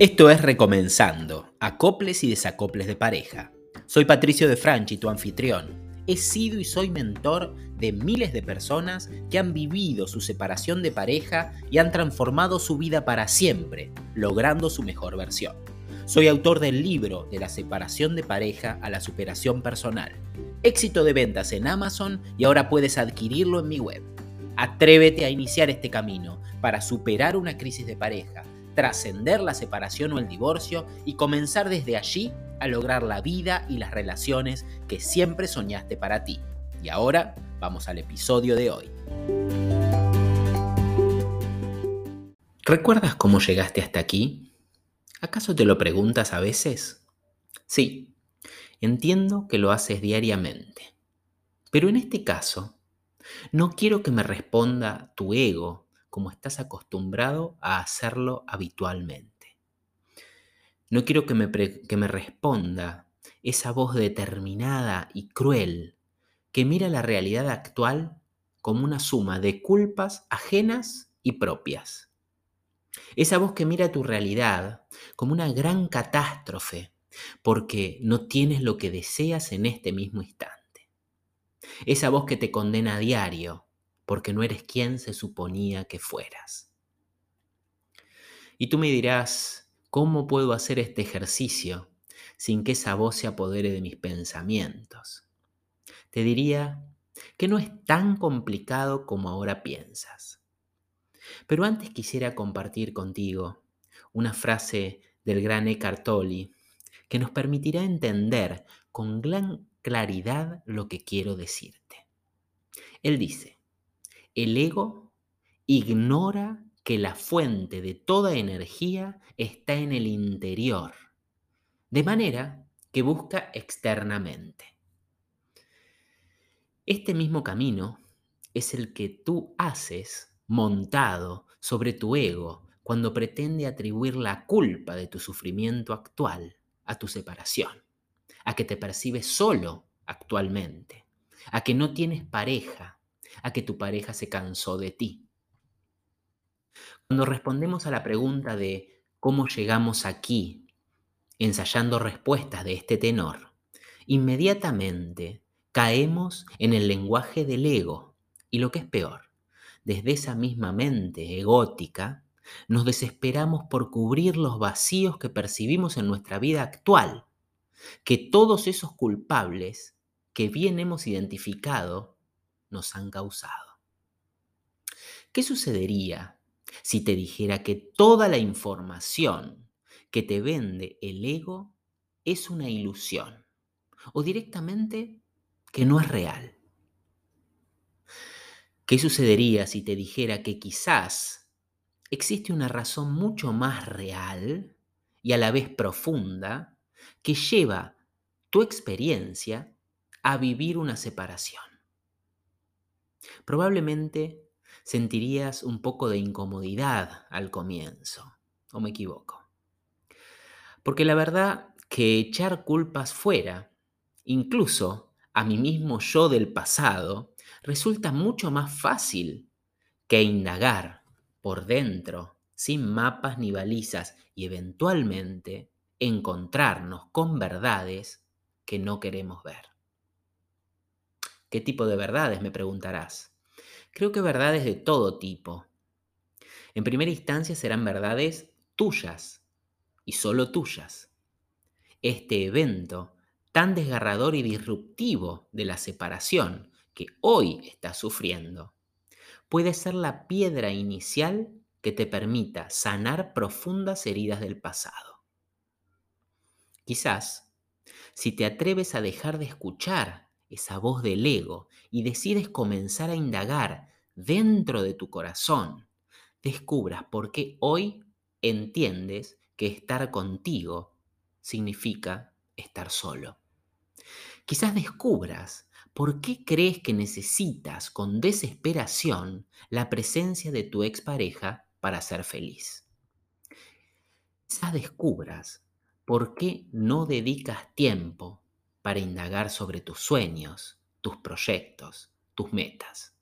Esto es Recomenzando, acoples y desacoples de pareja. Soy Patricio de Franchi, tu anfitrión. He sido y soy mentor de miles de personas que han vivido su separación de pareja y han transformado su vida para siempre, logrando su mejor versión. Soy autor del libro De la separación de pareja a la superación personal. Éxito de ventas en Amazon y ahora puedes adquirirlo en mi web. Atrévete a iniciar este camino para superar una crisis de pareja trascender la separación o el divorcio y comenzar desde allí a lograr la vida y las relaciones que siempre soñaste para ti. Y ahora vamos al episodio de hoy. ¿Recuerdas cómo llegaste hasta aquí? ¿Acaso te lo preguntas a veces? Sí, entiendo que lo haces diariamente. Pero en este caso, no quiero que me responda tu ego como estás acostumbrado a hacerlo habitualmente. No quiero que me, que me responda esa voz determinada y cruel que mira la realidad actual como una suma de culpas ajenas y propias. Esa voz que mira tu realidad como una gran catástrofe porque no tienes lo que deseas en este mismo instante. Esa voz que te condena a diario porque no eres quien se suponía que fueras. Y tú me dirás, ¿cómo puedo hacer este ejercicio sin que esa voz se apodere de mis pensamientos? Te diría que no es tan complicado como ahora piensas. Pero antes quisiera compartir contigo una frase del gran Eckhart Tolle que nos permitirá entender con gran claridad lo que quiero decirte. Él dice, el ego ignora que la fuente de toda energía está en el interior, de manera que busca externamente. Este mismo camino es el que tú haces montado sobre tu ego cuando pretende atribuir la culpa de tu sufrimiento actual a tu separación, a que te percibes solo actualmente, a que no tienes pareja, a que tu pareja se cansó de ti. Cuando respondemos a la pregunta de cómo llegamos aquí, ensayando respuestas de este tenor, inmediatamente caemos en el lenguaje del ego y lo que es peor, desde esa misma mente egótica, nos desesperamos por cubrir los vacíos que percibimos en nuestra vida actual, que todos esos culpables que bien hemos identificado nos han causado. ¿Qué sucedería si te dijera que toda la información que te vende el ego es una ilusión o directamente que no es real? ¿Qué sucedería si te dijera que quizás existe una razón mucho más real y a la vez profunda que lleva tu experiencia a vivir una separación? Probablemente sentirías un poco de incomodidad al comienzo, o me equivoco. Porque la verdad que echar culpas fuera, incluso a mí mismo yo del pasado, resulta mucho más fácil que indagar por dentro, sin mapas ni balizas, y eventualmente encontrarnos con verdades que no queremos ver. ¿Qué tipo de verdades? me preguntarás. Creo que verdades de todo tipo. En primera instancia serán verdades tuyas y solo tuyas. Este evento tan desgarrador y disruptivo de la separación que hoy estás sufriendo puede ser la piedra inicial que te permita sanar profundas heridas del pasado. Quizás, si te atreves a dejar de escuchar esa voz del ego, y decides comenzar a indagar dentro de tu corazón, descubras por qué hoy entiendes que estar contigo significa estar solo. Quizás descubras por qué crees que necesitas con desesperación la presencia de tu expareja para ser feliz. Quizás descubras por qué no dedicas tiempo para indagar sobre tus sueños, tus proyectos, tus metas.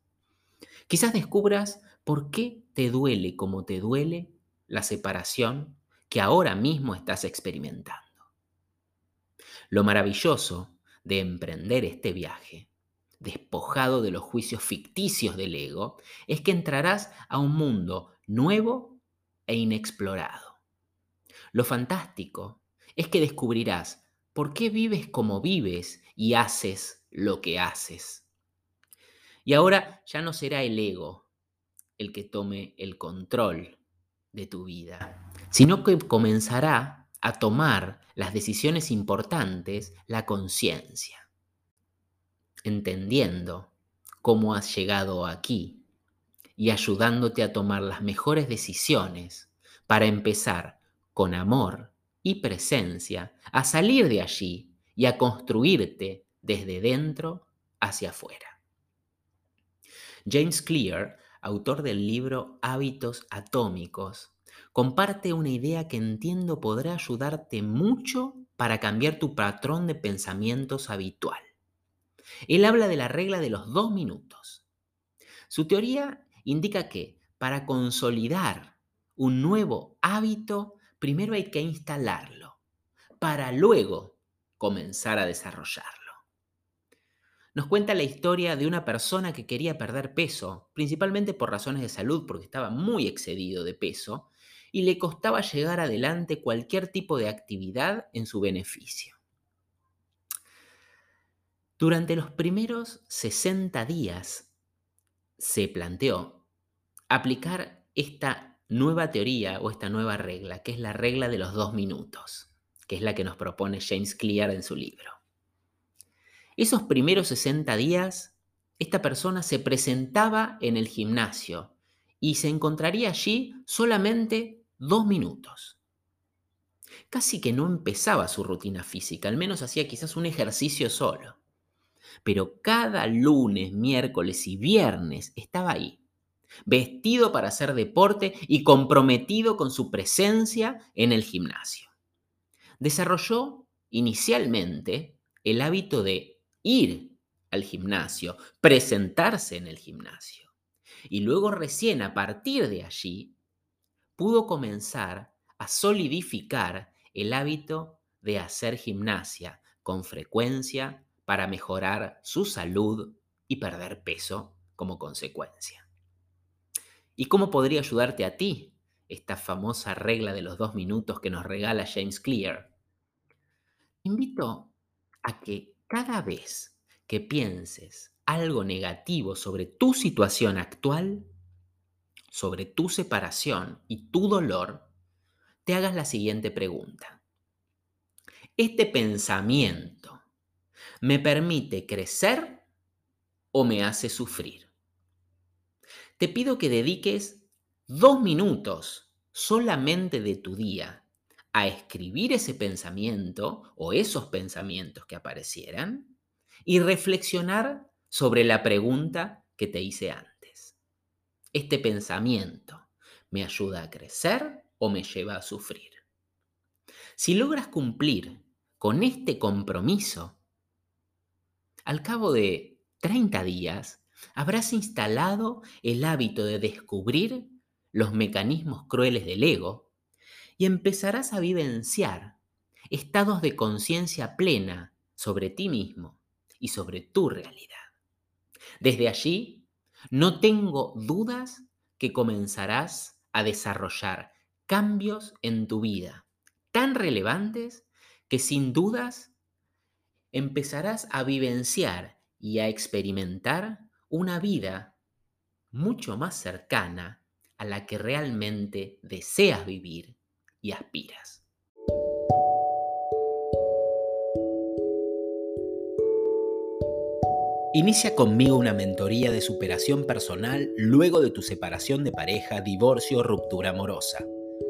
Quizás descubras por qué te duele como te duele la separación que ahora mismo estás experimentando. Lo maravilloso de emprender este viaje, despojado de los juicios ficticios del ego, es que entrarás a un mundo nuevo e inexplorado. Lo fantástico es que descubrirás por qué vives como vives y haces lo que haces. Y ahora ya no será el ego el que tome el control de tu vida, sino que comenzará a tomar las decisiones importantes la conciencia, entendiendo cómo has llegado aquí y ayudándote a tomar las mejores decisiones para empezar con amor y presencia a salir de allí y a construirte desde dentro hacia afuera. James Clear, autor del libro Hábitos Atómicos, comparte una idea que entiendo podrá ayudarte mucho para cambiar tu patrón de pensamientos habitual. Él habla de la regla de los dos minutos. Su teoría indica que para consolidar un nuevo hábito, primero hay que instalarlo, para luego comenzar a desarrollarlo nos cuenta la historia de una persona que quería perder peso, principalmente por razones de salud, porque estaba muy excedido de peso, y le costaba llegar adelante cualquier tipo de actividad en su beneficio. Durante los primeros 60 días se planteó aplicar esta nueva teoría o esta nueva regla, que es la regla de los dos minutos, que es la que nos propone James Clear en su libro. Esos primeros 60 días, esta persona se presentaba en el gimnasio y se encontraría allí solamente dos minutos. Casi que no empezaba su rutina física, al menos hacía quizás un ejercicio solo. Pero cada lunes, miércoles y viernes estaba ahí, vestido para hacer deporte y comprometido con su presencia en el gimnasio. Desarrolló inicialmente el hábito de ir al gimnasio, presentarse en el gimnasio. Y luego recién a partir de allí pudo comenzar a solidificar el hábito de hacer gimnasia con frecuencia para mejorar su salud y perder peso como consecuencia. ¿Y cómo podría ayudarte a ti esta famosa regla de los dos minutos que nos regala James Clear? Invito a que cada vez que pienses algo negativo sobre tu situación actual, sobre tu separación y tu dolor, te hagas la siguiente pregunta. ¿Este pensamiento me permite crecer o me hace sufrir? Te pido que dediques dos minutos solamente de tu día a escribir ese pensamiento o esos pensamientos que aparecieran y reflexionar sobre la pregunta que te hice antes. ¿Este pensamiento me ayuda a crecer o me lleva a sufrir? Si logras cumplir con este compromiso, al cabo de 30 días habrás instalado el hábito de descubrir los mecanismos crueles del ego y empezarás a vivenciar estados de conciencia plena sobre ti mismo y sobre tu realidad. Desde allí, no tengo dudas que comenzarás a desarrollar cambios en tu vida tan relevantes que sin dudas empezarás a vivenciar y a experimentar una vida mucho más cercana a la que realmente deseas vivir y aspiras. Inicia conmigo una mentoría de superación personal luego de tu separación de pareja, divorcio o ruptura amorosa.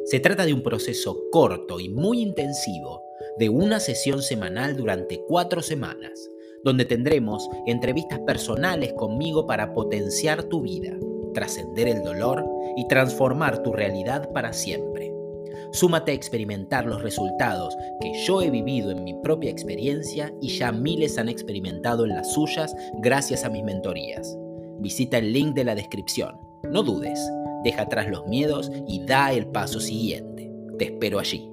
Se trata de un proceso corto y muy intensivo de una sesión semanal durante cuatro semanas, donde tendremos entrevistas personales conmigo para potenciar tu vida, trascender el dolor y transformar tu realidad para siempre. Súmate a experimentar los resultados que yo he vivido en mi propia experiencia y ya miles han experimentado en las suyas gracias a mis mentorías. Visita el link de la descripción. No dudes, deja atrás los miedos y da el paso siguiente. Te espero allí.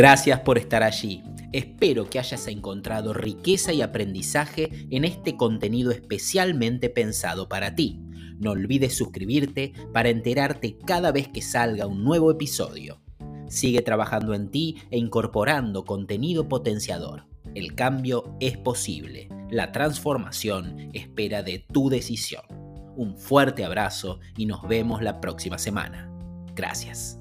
Gracias por estar allí. Espero que hayas encontrado riqueza y aprendizaje en este contenido especialmente pensado para ti. No olvides suscribirte para enterarte cada vez que salga un nuevo episodio. Sigue trabajando en ti e incorporando contenido potenciador. El cambio es posible. La transformación espera de tu decisión. Un fuerte abrazo y nos vemos la próxima semana. Gracias.